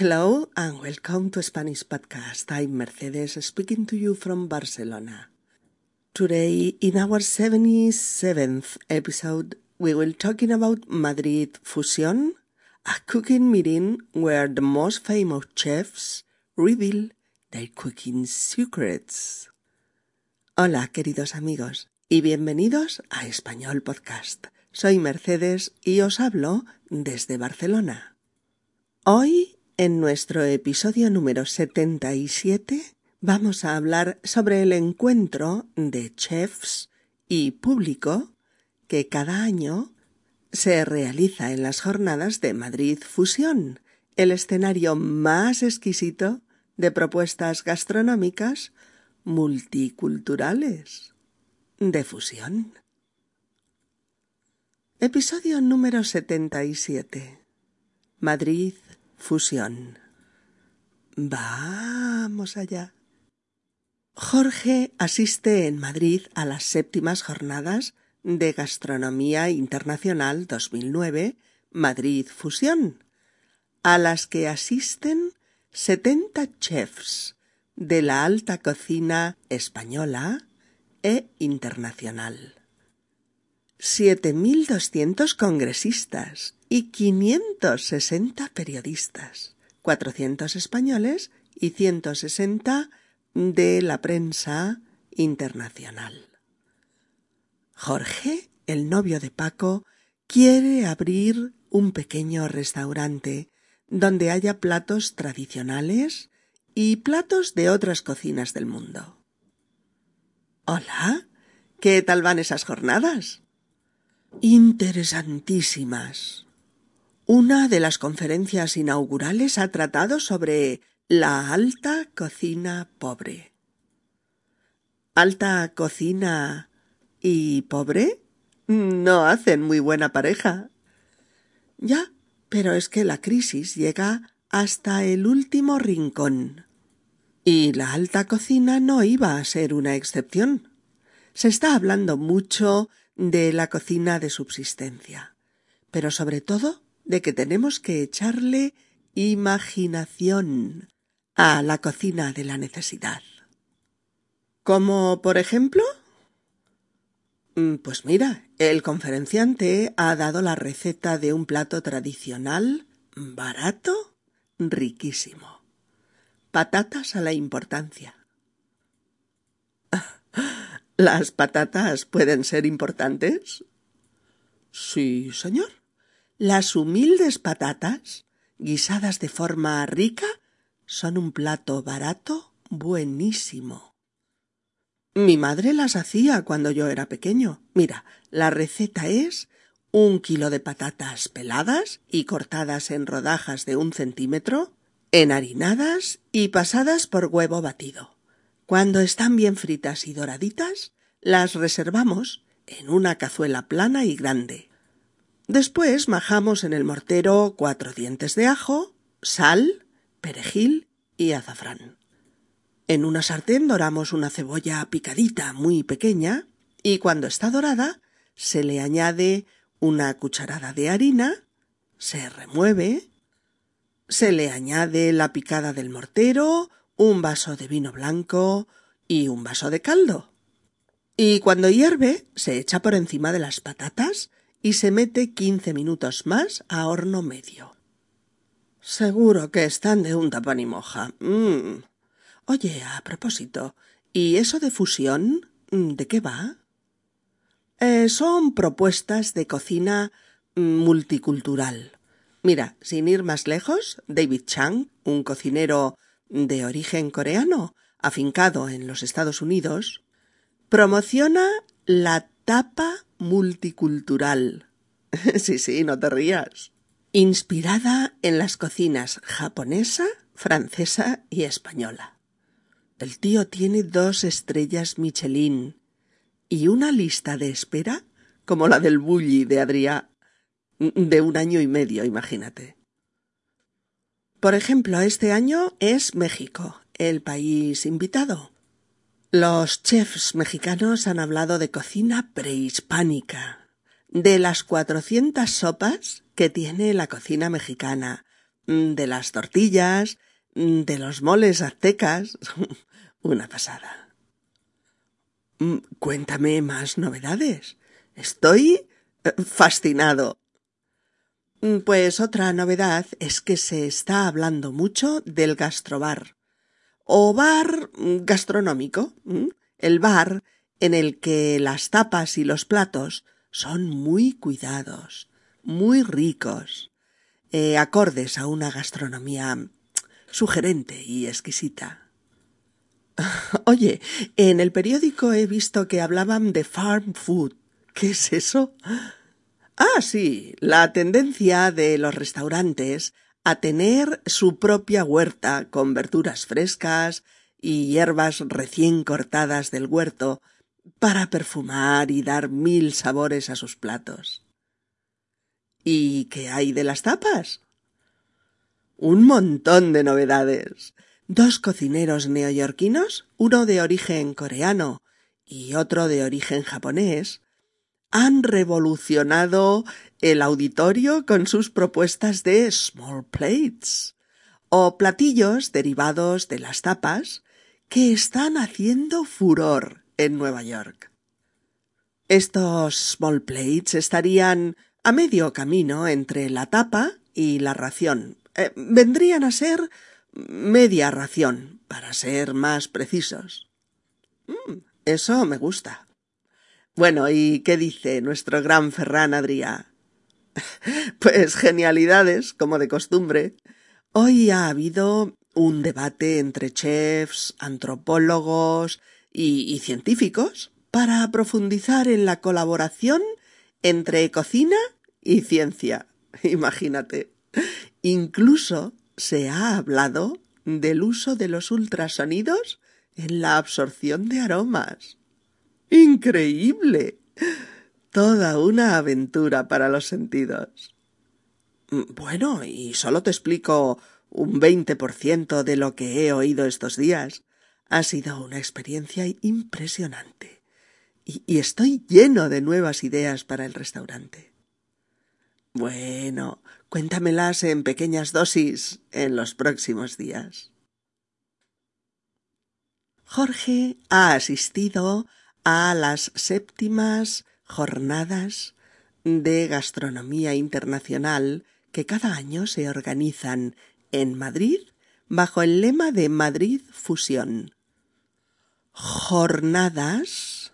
Hello and welcome to Spanish Podcast. I'm Mercedes speaking to you from Barcelona. Today, in our 77th episode, we will talking about Madrid Fusion, a cooking meeting where the most famous chefs reveal their cooking secrets. Hola, queridos amigos, y bienvenidos a Español Podcast. Soy Mercedes y os hablo desde Barcelona. Hoy, en nuestro episodio número 77, vamos a hablar sobre el encuentro de chefs y público que cada año se realiza en las jornadas de Madrid Fusión, el escenario más exquisito de propuestas gastronómicas multiculturales de fusión. Episodio número 77. Madrid Fusión. Vamos allá. Jorge asiste en Madrid a las séptimas jornadas de Gastronomía Internacional 2009 Madrid Fusión, a las que asisten 70 chefs de la alta cocina española e internacional. 7.200 congresistas y 560 periodistas, 400 españoles y 160 de la prensa internacional. Jorge, el novio de Paco, quiere abrir un pequeño restaurante donde haya platos tradicionales y platos de otras cocinas del mundo. Hola, ¿qué tal van esas jornadas? Interesantísimas. Una de las conferencias inaugurales ha tratado sobre la alta cocina pobre. ¿Alta cocina y pobre no hacen muy buena pareja. Ya, pero es que la crisis llega hasta el último rincón. Y la alta cocina no iba a ser una excepción. Se está hablando mucho de la cocina de subsistencia, pero sobre todo de que tenemos que echarle imaginación a la cocina de la necesidad. Como, por ejemplo, Mm, pues mira, el conferenciante ha dado la receta de un plato tradicional, barato, riquísimo. Patatas a la importancia. ¿Las patatas pueden ser importantes? Sí, señor. Las humildes patatas, guisadas de forma rica, son un plato barato buenísimo. Mi madre las hacía cuando yo era pequeño. Mira, la receta es un kilo de patatas peladas y cortadas en rodajas de un centímetro, enharinadas y pasadas por huevo batido. Cuando están bien fritas y doraditas, las reservamos en una cazuela plana y grande. Después majamos en el mortero cuatro dientes de ajo, sal, perejil y azafrán. En una sartén doramos una cebolla picadita muy pequeña y cuando está dorada se le añade una cucharada de harina, se remueve, se le añade la picada del mortero, un vaso de vino blanco y un vaso de caldo. Y cuando hierve se echa por encima de las patatas y se mete quince minutos más a horno medio. Seguro que están de un tapón y moja. Mm. Oye, a propósito, ¿y eso de fusión? ¿De qué va? Eh, son propuestas de cocina multicultural. Mira, sin ir más lejos, David Chang, un cocinero de origen coreano, afincado en los Estados Unidos, promociona la tapa multicultural. sí, sí, no te rías. Inspirada en las cocinas japonesa, francesa y española. El tío tiene dos estrellas Michelin y una lista de espera como la del Bulli de Adrià de un año y medio, imagínate. Por ejemplo, este año es México, el país invitado. Los chefs mexicanos han hablado de cocina prehispánica, de las cuatrocientas sopas que tiene la cocina mexicana, de las tortillas, de los moles aztecas. Una pasada. Mm, cuéntame más novedades. Estoy eh, fascinado. Pues otra novedad es que se está hablando mucho del gastrobar o bar gastronómico, el bar en el que las tapas y los platos son muy cuidados, muy ricos, eh, acordes a una gastronomía sugerente y exquisita. Oye, en el periódico he visto que hablaban de farm food. ¿Qué es eso? Ah, sí, la tendencia de los restaurantes a tener su propia huerta con verduras frescas y hierbas recién cortadas del huerto para perfumar y dar mil sabores a sus platos. ¿Y qué hay de las tapas? Un montón de novedades. Dos cocineros neoyorquinos, uno de origen coreano y otro de origen japonés, han revolucionado el auditorio con sus propuestas de small plates o platillos derivados de las tapas que están haciendo furor en Nueva York. Estos small plates estarían a medio camino entre la tapa y la ración. Eh, vendrían a ser media ración, para ser más precisos. Mm, eso me gusta. Bueno, ¿y qué dice nuestro gran Ferran Adrià? Pues genialidades, como de costumbre. Hoy ha habido un debate entre chefs, antropólogos y, científicos para profundizar en la colaboración entre cocina y ciencia. Imagínate. Incluso se ha hablado del uso de los ultrasonidos en la absorción de aromas. Increíble. Toda una aventura para los sentidos. Bueno, y solo te explico un veinte por ciento de lo que he oído estos días. Ha sido una experiencia impresionante. Y, y estoy lleno de nuevas ideas para el restaurante. Bueno, cuéntamelas en pequeñas dosis en los próximos días. Jorge ha asistido a las séptimas jornadas de gastronomía internacional que cada año se organizan en Madrid bajo el lema de Madrid Fusión. Jornadas.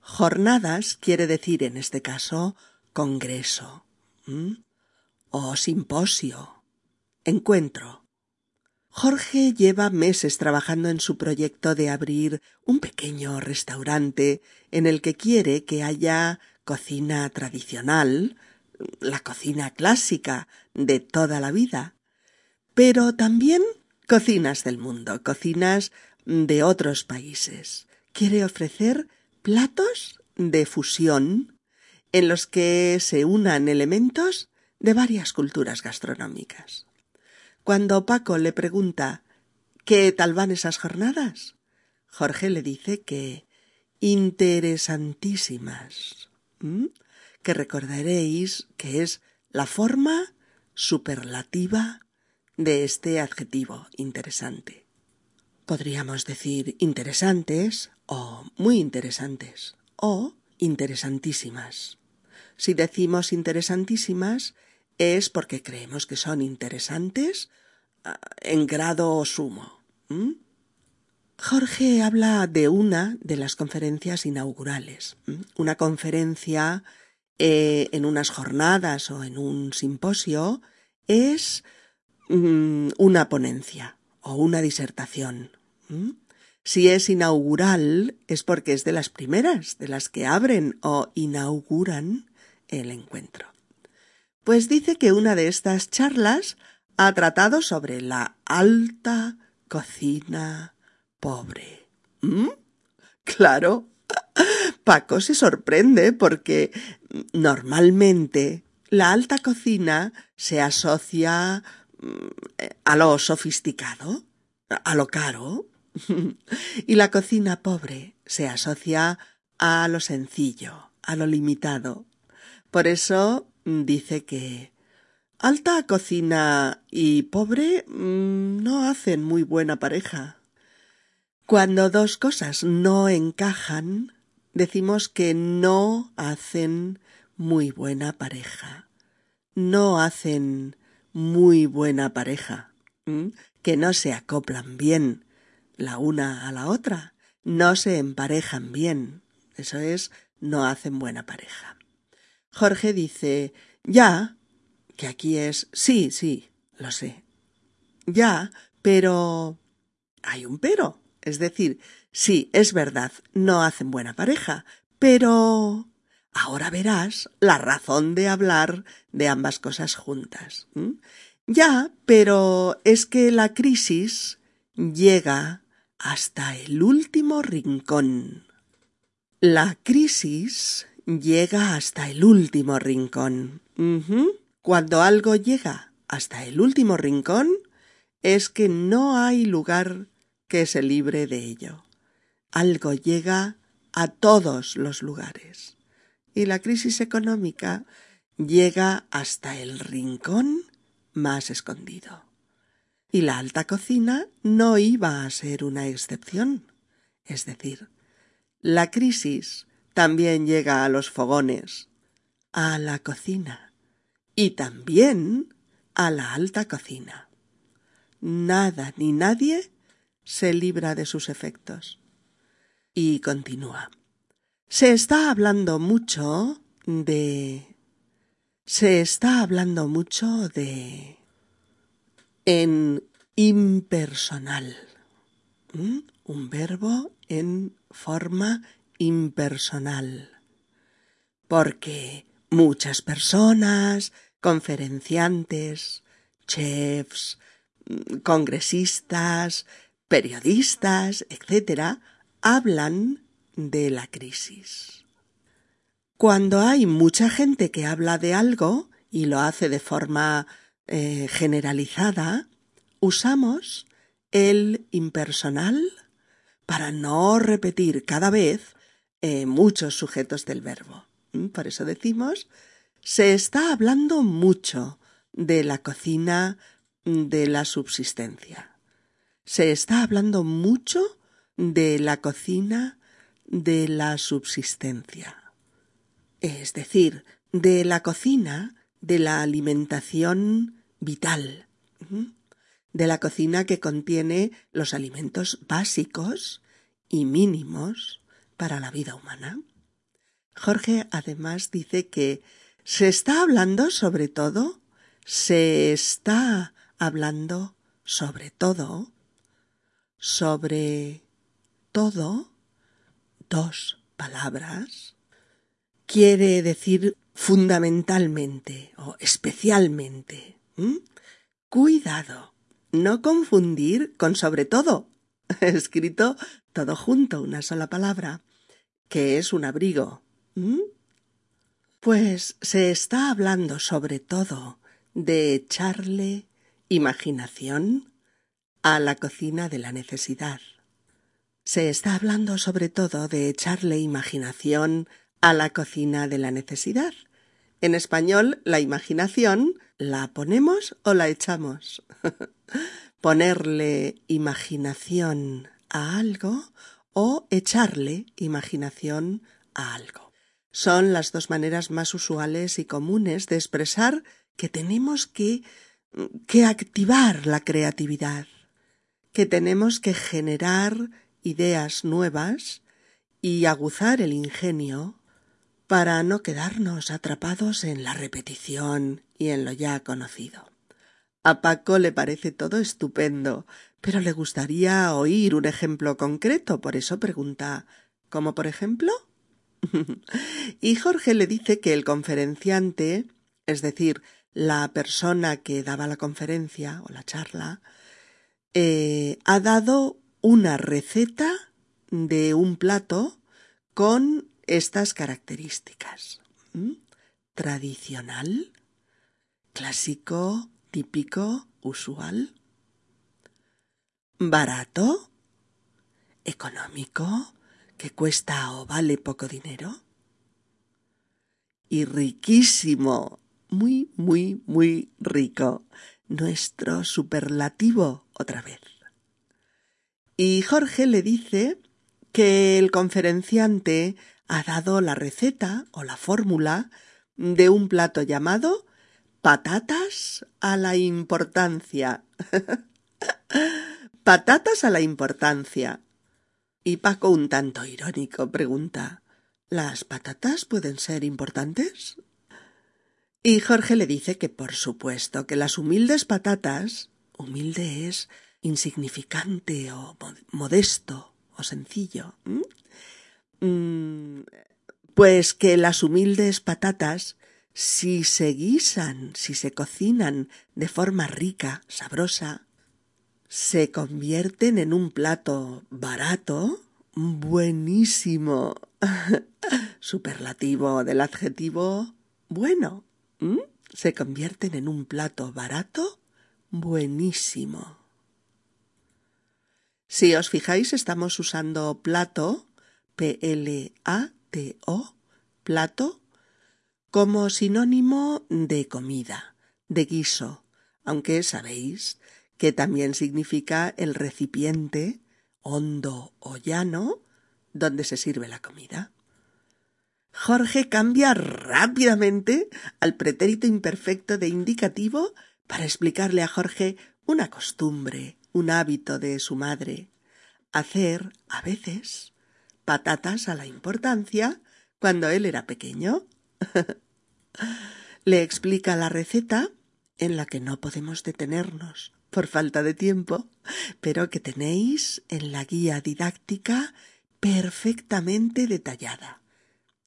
Jornadas quiere decir en este caso congreso o simposio, encuentro. Jorge lleva meses trabajando en su proyecto de abrir un pequeño restaurante en el que quiere que haya cocina tradicional, la cocina clásica de toda la vida, pero también cocinas del mundo, cocinas de otros países. Quiere ofrecer platos de fusión en los que se unan elementos de varias culturas gastronómicas. Cuando Paco le pregunta ¿Qué tal van esas jornadas? Jorge le dice que interesantísimas, que recordaréis que es la forma superlativa de este adjetivo interesante. Podríamos decir interesantes o muy interesantes o interesantísimas. Si decimos interesantísimas es porque creemos que son interesantes ah, en grado sumo. Jorge habla de una de las conferencias inaugurales, una conferencia eh, en unas jornadas o en un simposio es Mm, una ponencia o una disertación. Si es inaugural es porque es de las primeras, de las que abren o inauguran el encuentro. Pues dice que una de estas charlas ha tratado sobre la alta cocina pobre. Claro. Paco se sorprende porque normalmente la alta cocina se asocia a lo sofisticado, a lo caro, y la cocina pobre se asocia a lo sencillo, a lo limitado. Por eso dice que Alta cocina y pobre mm, no hacen muy buena pareja. Cuando dos cosas no encajan, decimos que no hacen muy buena pareja. No hacen muy buena pareja. Que no se acoplan bien la una a la otra. No se emparejan bien. Eso es, no hacen buena pareja. Jorge dice, ya, que aquí es, sí, sí, lo sé. Ya, pero... hay un pero. Es decir, sí, es verdad, no hacen buena pareja, pero... Ahora verás la razón de hablar de ambas cosas juntas. Ya, pero es que la crisis llega hasta el último rincón. La crisis llega hasta el último rincón. Cuando algo llega hasta el último rincón, es que no hay lugar que se libre de ello. Algo llega a todos los lugares. Y la crisis económica llega hasta el rincón más escondido. Y la alta cocina no iba a ser una excepción. Es decir, la crisis también llega a los fogones, a la cocina y también a la alta cocina. Nada ni nadie se libra de sus efectos. Y continúa. Se está hablando mucho de... Se está hablando mucho de... en impersonal. ¿Mm? Un verbo en forma impersonal. Porque muchas personas, conferenciantes, chefs, congresistas, periodistas, etc., hablan de la crisis. Cuando hay mucha gente que habla de algo y lo hace de forma eh, generalizada, usamos el impersonal para no repetir cada vez eh, muchos sujetos del verbo. ¿Mm? Por eso decimos, se está hablando mucho de la cocina de la subsistencia. Se está hablando mucho de la cocina de la subsistencia. Es decir, de la cocina de la alimentación vital, de la cocina que contiene los alimentos básicos y mínimos para la vida humana. Jorge además dice que se está hablando sobre todo, se está hablando sobre todo, sobre todo, dos palabras, quiere decir fundamentalmente o especialmente. Cuidado, no confundir con sobre todo, escrito todo junto, una sola palabra, que es un abrigo. Pues se está hablando sobre todo de echarle imaginación a la cocina de la necesidad. Se está hablando sobre todo de echarle imaginación a la cocina de la necesidad. En español, la imaginación la ponemos o la echamos. Ponerle imaginación a algo o echarle imaginación a algo. Son las dos maneras más usuales y comunes de expresar que tenemos que que activar la creatividad, que tenemos que generar ideas nuevas y aguzar el ingenio para no quedarnos atrapados en la repetición y en lo ya conocido. A Paco le parece todo estupendo, pero le gustaría oír un ejemplo concreto, por eso pregunta ¿Cómo por ejemplo? y Jorge le dice que el conferenciante, es decir, la persona que daba la conferencia o la charla eh, ha dado una receta de un plato con estas características. Tradicional, clásico, típico, usual. Barato, económico, que cuesta o vale poco dinero. Y riquísimo, muy, muy, muy rico. Nuestro superlativo otra vez. Y Jorge le dice que el conferenciante ha dado la receta o la fórmula de un plato llamado patatas a la importancia. patatas a la importancia. Y Paco, un tanto irónico, pregunta ¿Las patatas pueden ser importantes? Y Jorge le dice que por supuesto que las humildes patatas humilde es insignificante o modesto o sencillo. Mm, pues que las humildes patatas, si se guisan, si se cocinan de forma rica, sabrosa, se convierten en un plato barato, buenísimo, superlativo del adjetivo bueno. Se convierten en un plato barato, buenísimo. Si os fijáis, estamos usando plato, P-L-A-T-O, plato, como sinónimo de comida, de guiso, aunque sabéis que también significa el recipiente hondo o llano donde se sirve la comida. Jorge cambia rápidamente al pretérito imperfecto de indicativo para explicarle a Jorge una costumbre, un hábito de su madre, hacer, a veces, patatas a la importancia cuando él era pequeño. Le explica la receta en la que no podemos detenernos por falta de tiempo, pero que tenéis en la guía didáctica perfectamente detallada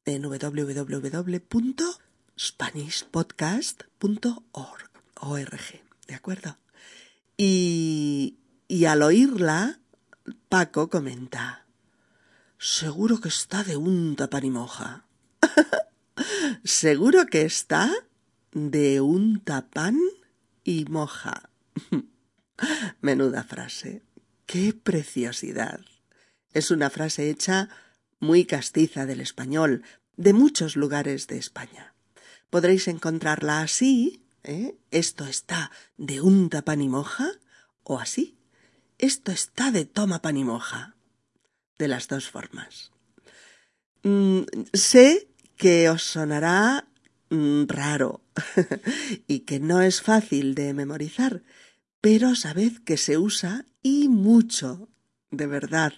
en www.spanishpodcast.org. ¿De acuerdo? Y, y al oírla, Paco comenta, seguro que está de un pan y moja. Seguro que está de un tapán y moja. Menuda frase. ¡Qué preciosidad! Es una frase hecha muy castiza del español, de muchos lugares de España. Podréis encontrarla así, ¿eh? esto está de un pan y moja, o así, esto está de toma pan y moja. De las dos formas. Mm, sé que os sonará mm, raro y que no es fácil de memorizar, pero sabed que se usa y mucho, de verdad,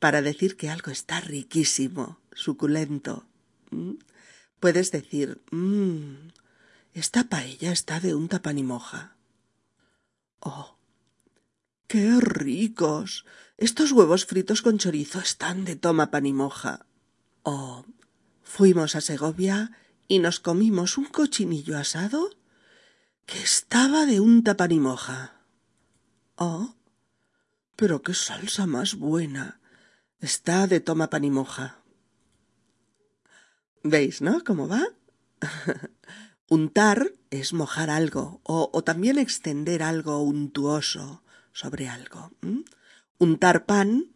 para decir que algo está riquísimo, suculento. Puedes decir, mmm, esta paella está de un tapanimoja. Oh, qué ricos. Estos huevos fritos con chorizo están de toma panimoja. Oh, fuimos a Segovia y nos comimos un cochinillo asado que estaba de un tapanimoja. Oh, pero qué salsa más buena. Está de toma panimoja. ¿Veis, no? ¿Cómo va? Untar es mojar algo o, o, también extender algo untuoso sobre algo. Untar pan,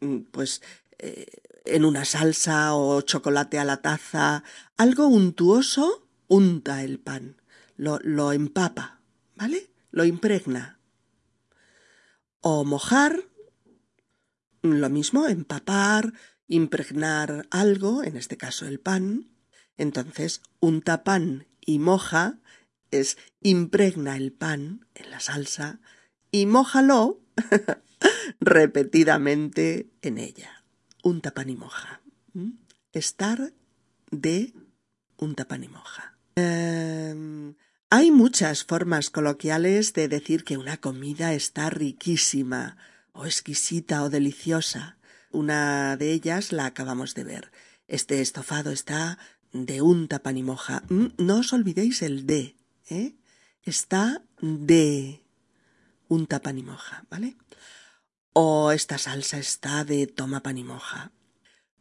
mm, pues eh, en una salsa o chocolate a la taza, algo untuoso unta el pan, lo, lo empapa, ¿vale? Lo impregna. O mojar lo mismo, empapar, impregnar algo, en este caso el pan. Entonces, unta pan y moja es impregna el pan en la salsa y mójalo repetidamente en ella. Unta pan y moja. ¿Mm? Estar de unta pan y moja. Em, hay muchas formas coloquiales de decir que una comida está riquísima o exquisita o deliciosa. Una de ellas la acabamos de ver. Este estofado está de un tapanimoja. Mm, no os olvidéis el de, ¿eh? Está de un tapanimoja, ¿vale? O esta salsa está de toma panimoja.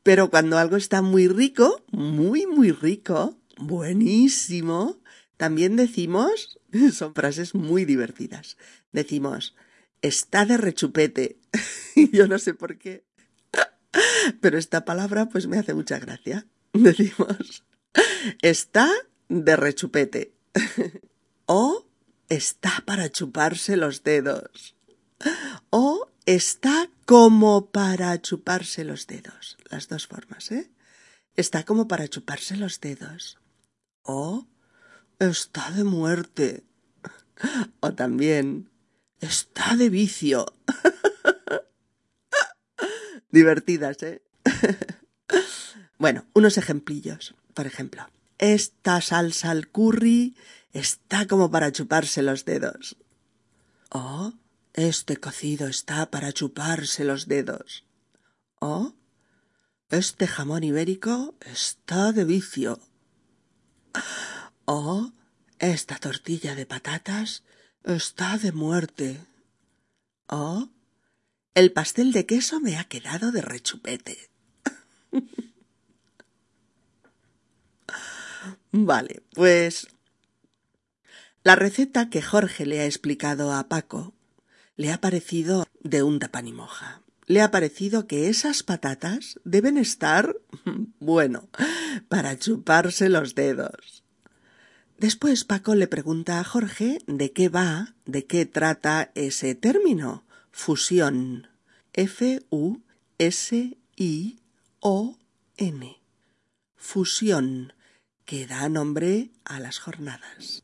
Pero cuando algo está muy rico, muy, muy rico, buenísimo, también decimos, son frases muy divertidas, decimos, está de rechupete. Yo no sé por qué. Pero esta palabra pues me hace mucha gracia. Decimos, está de rechupete. o está para chuparse los dedos. O está como para chuparse los dedos. Las dos formas, ¿eh? Está como para chuparse los dedos. O está de muerte. O también está de vicio. Divertidas, ¿eh? bueno, unos ejemplillos. Por ejemplo, esta salsa al curry está como para chuparse los dedos. O este cocido está para chuparse los dedos. O este jamón ibérico está de vicio. O esta tortilla de patatas está de muerte. O el pastel de queso me ha quedado de rechupete. vale, pues la receta que Jorge le ha explicado a Paco le ha parecido de un tapanimoja. Le ha parecido que esas patatas deben estar, bueno, para chuparse los dedos. Después Paco le pregunta a Jorge de qué va, de qué trata ese término, fusión. F-U-S-I-O-N. Fusión, que da nombre a las jornadas.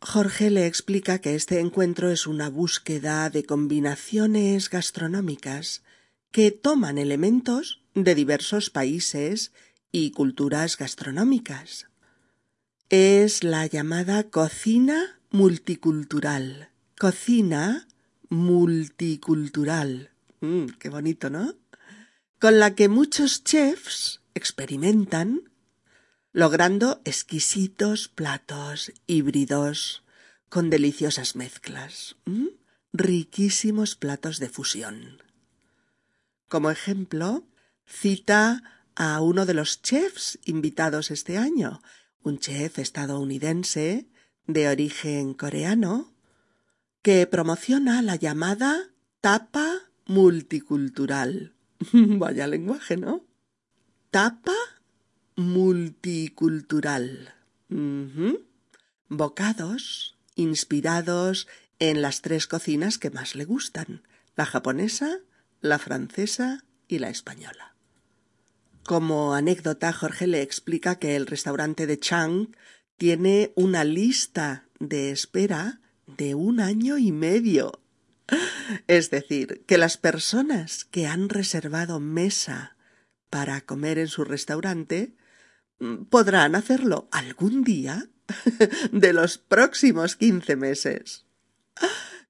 Jorge le explica que este encuentro es una búsqueda de combinaciones gastronómicas que toman elementos de diversos países y culturas gastronómicas. Es la llamada cocina multicultural. Cocina multicultural. Mm, qué bonito, ¿no? Con la que muchos chefs experimentan logrando exquisitos platos híbridos con deliciosas mezclas, riquísimos platos de fusión. Como ejemplo, cita a uno de los chefs invitados este año, un chef estadounidense de origen coreano, que promociona la llamada tapa multicultural. Vaya lenguaje, ¿no? Tapa multicultural. Bocados inspirados en las tres cocinas que más le gustan, la japonesa, la francesa y la española. Como anécdota, Jorge le explica que el restaurante de Chang tiene una lista de espera de un año y medio. Es decir, que las personas que han reservado mesa para comer en su restaurante podrán hacerlo algún día de los próximos quince meses.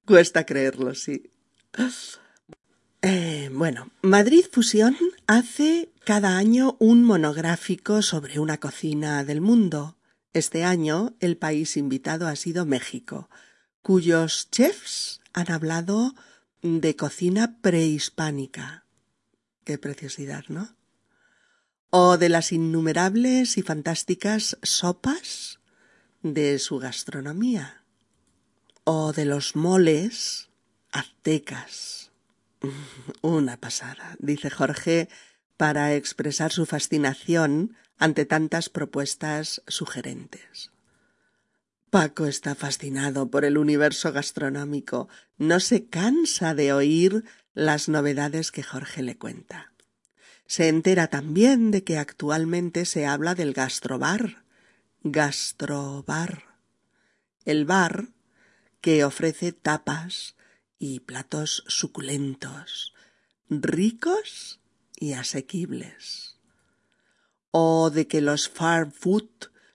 Cuesta creerlo, sí. Eh, bueno, Madrid Fusión hace cada año un monográfico sobre una cocina del mundo. Este año el país invitado ha sido México, cuyos chefs han hablado de cocina prehispánica. Qué preciosidad, ¿no? O de las innumerables y fantásticas sopas de su gastronomía, o de los moles aztecas. Una pasada, dice Jorge, para expresar su fascinación ante tantas propuestas sugerentes. Paco está fascinado por el universo gastronómico, no se cansa de oír las novedades que Jorge le cuenta. Se entera también de que actualmente se habla del gastrobar. Gastrobar. El bar que ofrece tapas y platos suculentos, ricos y asequibles. O de que los farm food,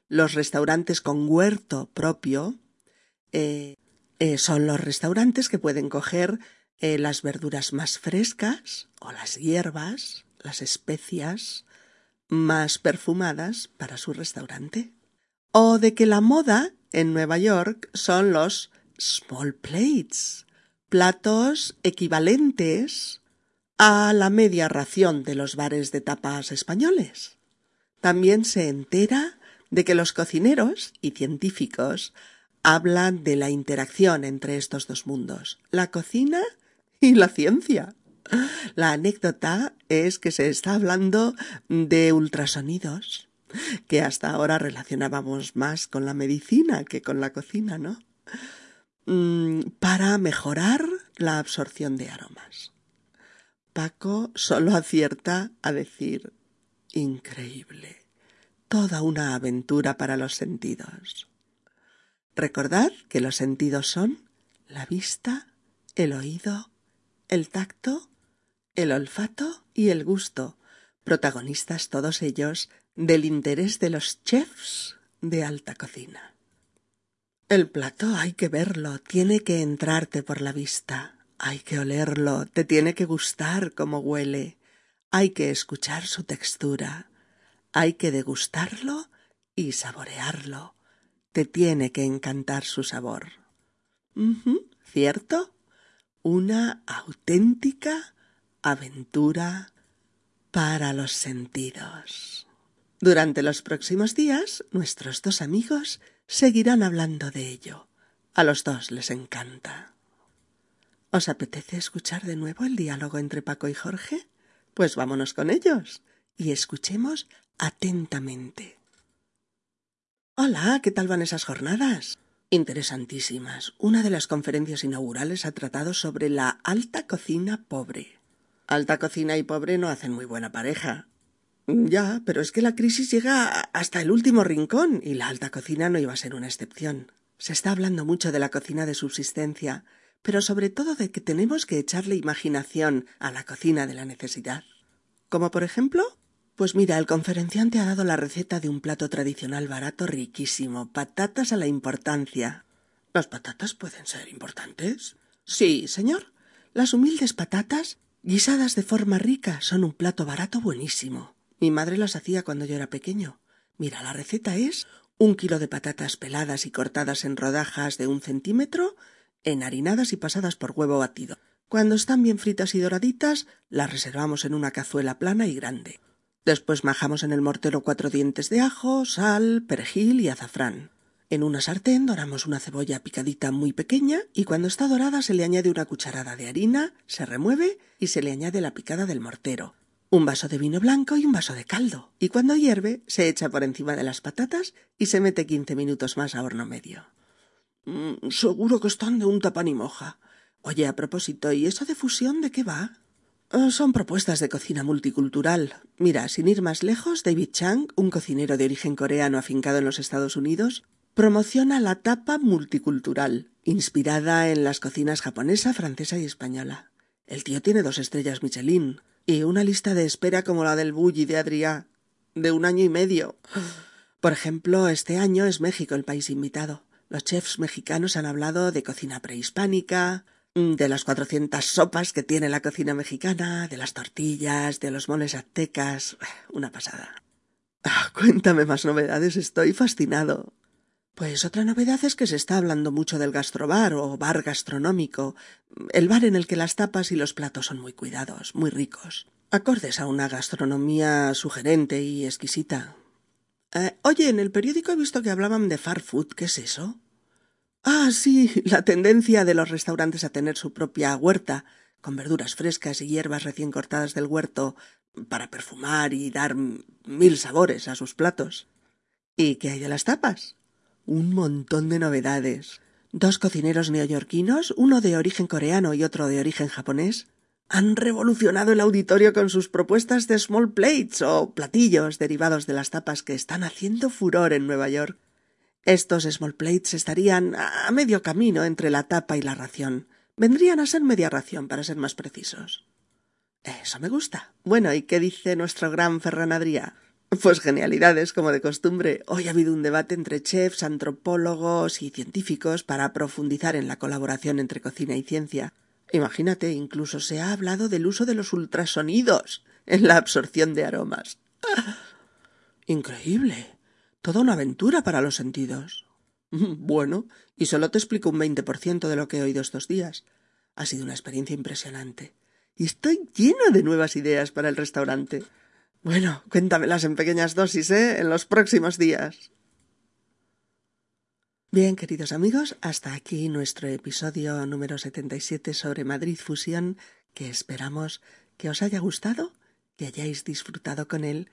los restaurantes con huerto propio, eh, eh, son los restaurantes que pueden coger eh, las verduras más frescas o las hierbas las especias más perfumadas para su restaurante. O de que la moda en Nueva York son los small plates, platos equivalentes a la media ración de los bares de tapas españoles. También se entera de que los cocineros y científicos hablan de la interacción entre estos dos mundos, la cocina y la ciencia. La anécdota es que se está hablando de ultrasonidos que hasta ahora relacionábamos más con la medicina que con la cocina, ¿no? Mm, para mejorar la absorción de aromas. Paco solo acierta a decir increíble, toda una aventura para los sentidos. Recordad que los sentidos son la vista, el oído, el tacto, el olfato y el gusto, protagonistas todos ellos del interés de los chefs de alta cocina. El plato hay que verlo, tiene que entrarte por la vista, hay que olerlo, te tiene que gustar cómo huele, hay que escuchar su textura, hay que degustarlo y saborearlo, te tiene que encantar su sabor. ¿Cierto? Una auténtica aventura para los sentidos. Durante los próximos días, nuestros dos amigos seguirán hablando de ello. A los dos les encanta. ¿Os apetece escuchar de nuevo el diálogo entre Paco y Jorge? Pues vámonos con ellos y escuchemos atentamente. Hola, ¿qué tal van esas jornadas? Interesantísimas. Una de las conferencias inaugurales ha tratado sobre la alta cocina pobre. Alta cocina y pobre no hacen muy buena pareja. Ya, pero es que la crisis llega hasta el último rincón y la alta cocina no iba a ser una excepción. Se está hablando mucho de la cocina de subsistencia, pero sobre todo de que tenemos que echarle imaginación a la cocina de la necesidad. ¿Como por ejemplo? Pues mira, el conferenciante ha dado la receta de un plato tradicional barato riquísimo, patatas a la importancia. ¿Las patatas pueden ser importantes? Sí, señor. Las humildes patatas Guisadas de forma rica son un plato barato buenísimo. Mi madre las hacía cuando yo era pequeño. Mira, la receta es un kilo de patatas peladas y cortadas en rodajas de un centímetro, enharinadas y pasadas por huevo batido. Cuando están bien fritas y doraditas, las reservamos en una cazuela plana y grande. Después majamos en el mortero cuatro dientes de ajo, sal, perejil y azafrán. En una sartén doramos una cebolla picadita muy pequeña y cuando está dorada se le añade una cucharada de harina, se remueve y se le añade la picada del mortero, un vaso de vino blanco y un vaso de caldo. Y cuando hierve se echa por encima de las patatas y se mete quince minutos más a horno medio. Mm, seguro que están de un tapan y moja. Oye, a propósito, ¿y eso de fusión de qué va? Ah, son propuestas de cocina multicultural. Mira, sin ir más lejos, David Chang, un cocinero de origen coreano afincado en los Estados Unidos, promociona la tapa multicultural, inspirada en las cocinas japonesa, francesa y española. El tío tiene dos estrellas Michelin y una lista de espera como la del Bulli de Adrià, de un año y medio. Por ejemplo, este año es México el país invitado. Los chefs mexicanos han hablado de cocina prehispánica, de las cuatrocientas sopas que tiene la cocina mexicana, de las tortillas, de los moles aztecas. Una pasada. Ah, cuéntame más novedades, estoy fascinado. Pues otra novedad es que se está hablando mucho del gastrobar o bar gastronómico, el bar en el que las tapas y los platos son muy cuidados, muy ricos, acordes a una gastronomía sugerente y exquisita. Eh, oye, en el periódico he visto que hablaban de far food, ¿qué es eso? Ah, sí, la tendencia de los restaurantes a tener su propia huerta, con verduras frescas y hierbas recién cortadas del huerto, para perfumar y dar mil sabores a sus platos. ¿Y qué hay de las tapas? Un montón de novedades. Dos cocineros neoyorquinos, uno de origen coreano y otro de origen japonés, han revolucionado el auditorio con sus propuestas de small plates o platillos derivados de las tapas que están haciendo furor en Nueva York. Estos small plates estarían a medio camino entre la tapa y la ración. Vendrían a ser media ración, para ser más precisos. Eso me gusta. Bueno, ¿y qué dice nuestro gran Ferran Adrià? Pues genialidades, como de costumbre. Hoy ha habido un debate entre chefs, antropólogos y científicos para profundizar en la colaboración entre cocina y ciencia. Imagínate, incluso se ha hablado del uso de los ultrasonidos en la absorción de aromas. Increíble. Toda una aventura para los sentidos. Bueno, y solo te explico un veinte por ciento de lo que he oído estos días. Ha sido una experiencia impresionante. Y estoy lleno de nuevas ideas para el restaurante. Bueno, cuéntamelas en pequeñas dosis, ¿eh? En los próximos días. Bien, queridos amigos, hasta aquí nuestro episodio número 77 sobre Madrid Fusión, que esperamos que os haya gustado, que hayáis disfrutado con él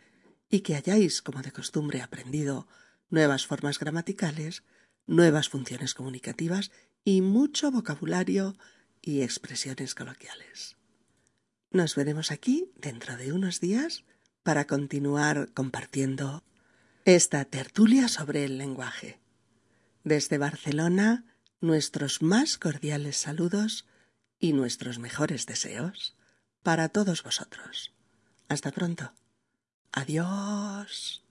y que hayáis, como de costumbre, aprendido nuevas formas gramaticales, nuevas funciones comunicativas y mucho vocabulario y expresiones coloquiales. Nos veremos aquí dentro de unos días para continuar compartiendo esta tertulia sobre el lenguaje. Desde Barcelona, nuestros más cordiales saludos y nuestros mejores deseos para todos vosotros. Hasta pronto. Adiós.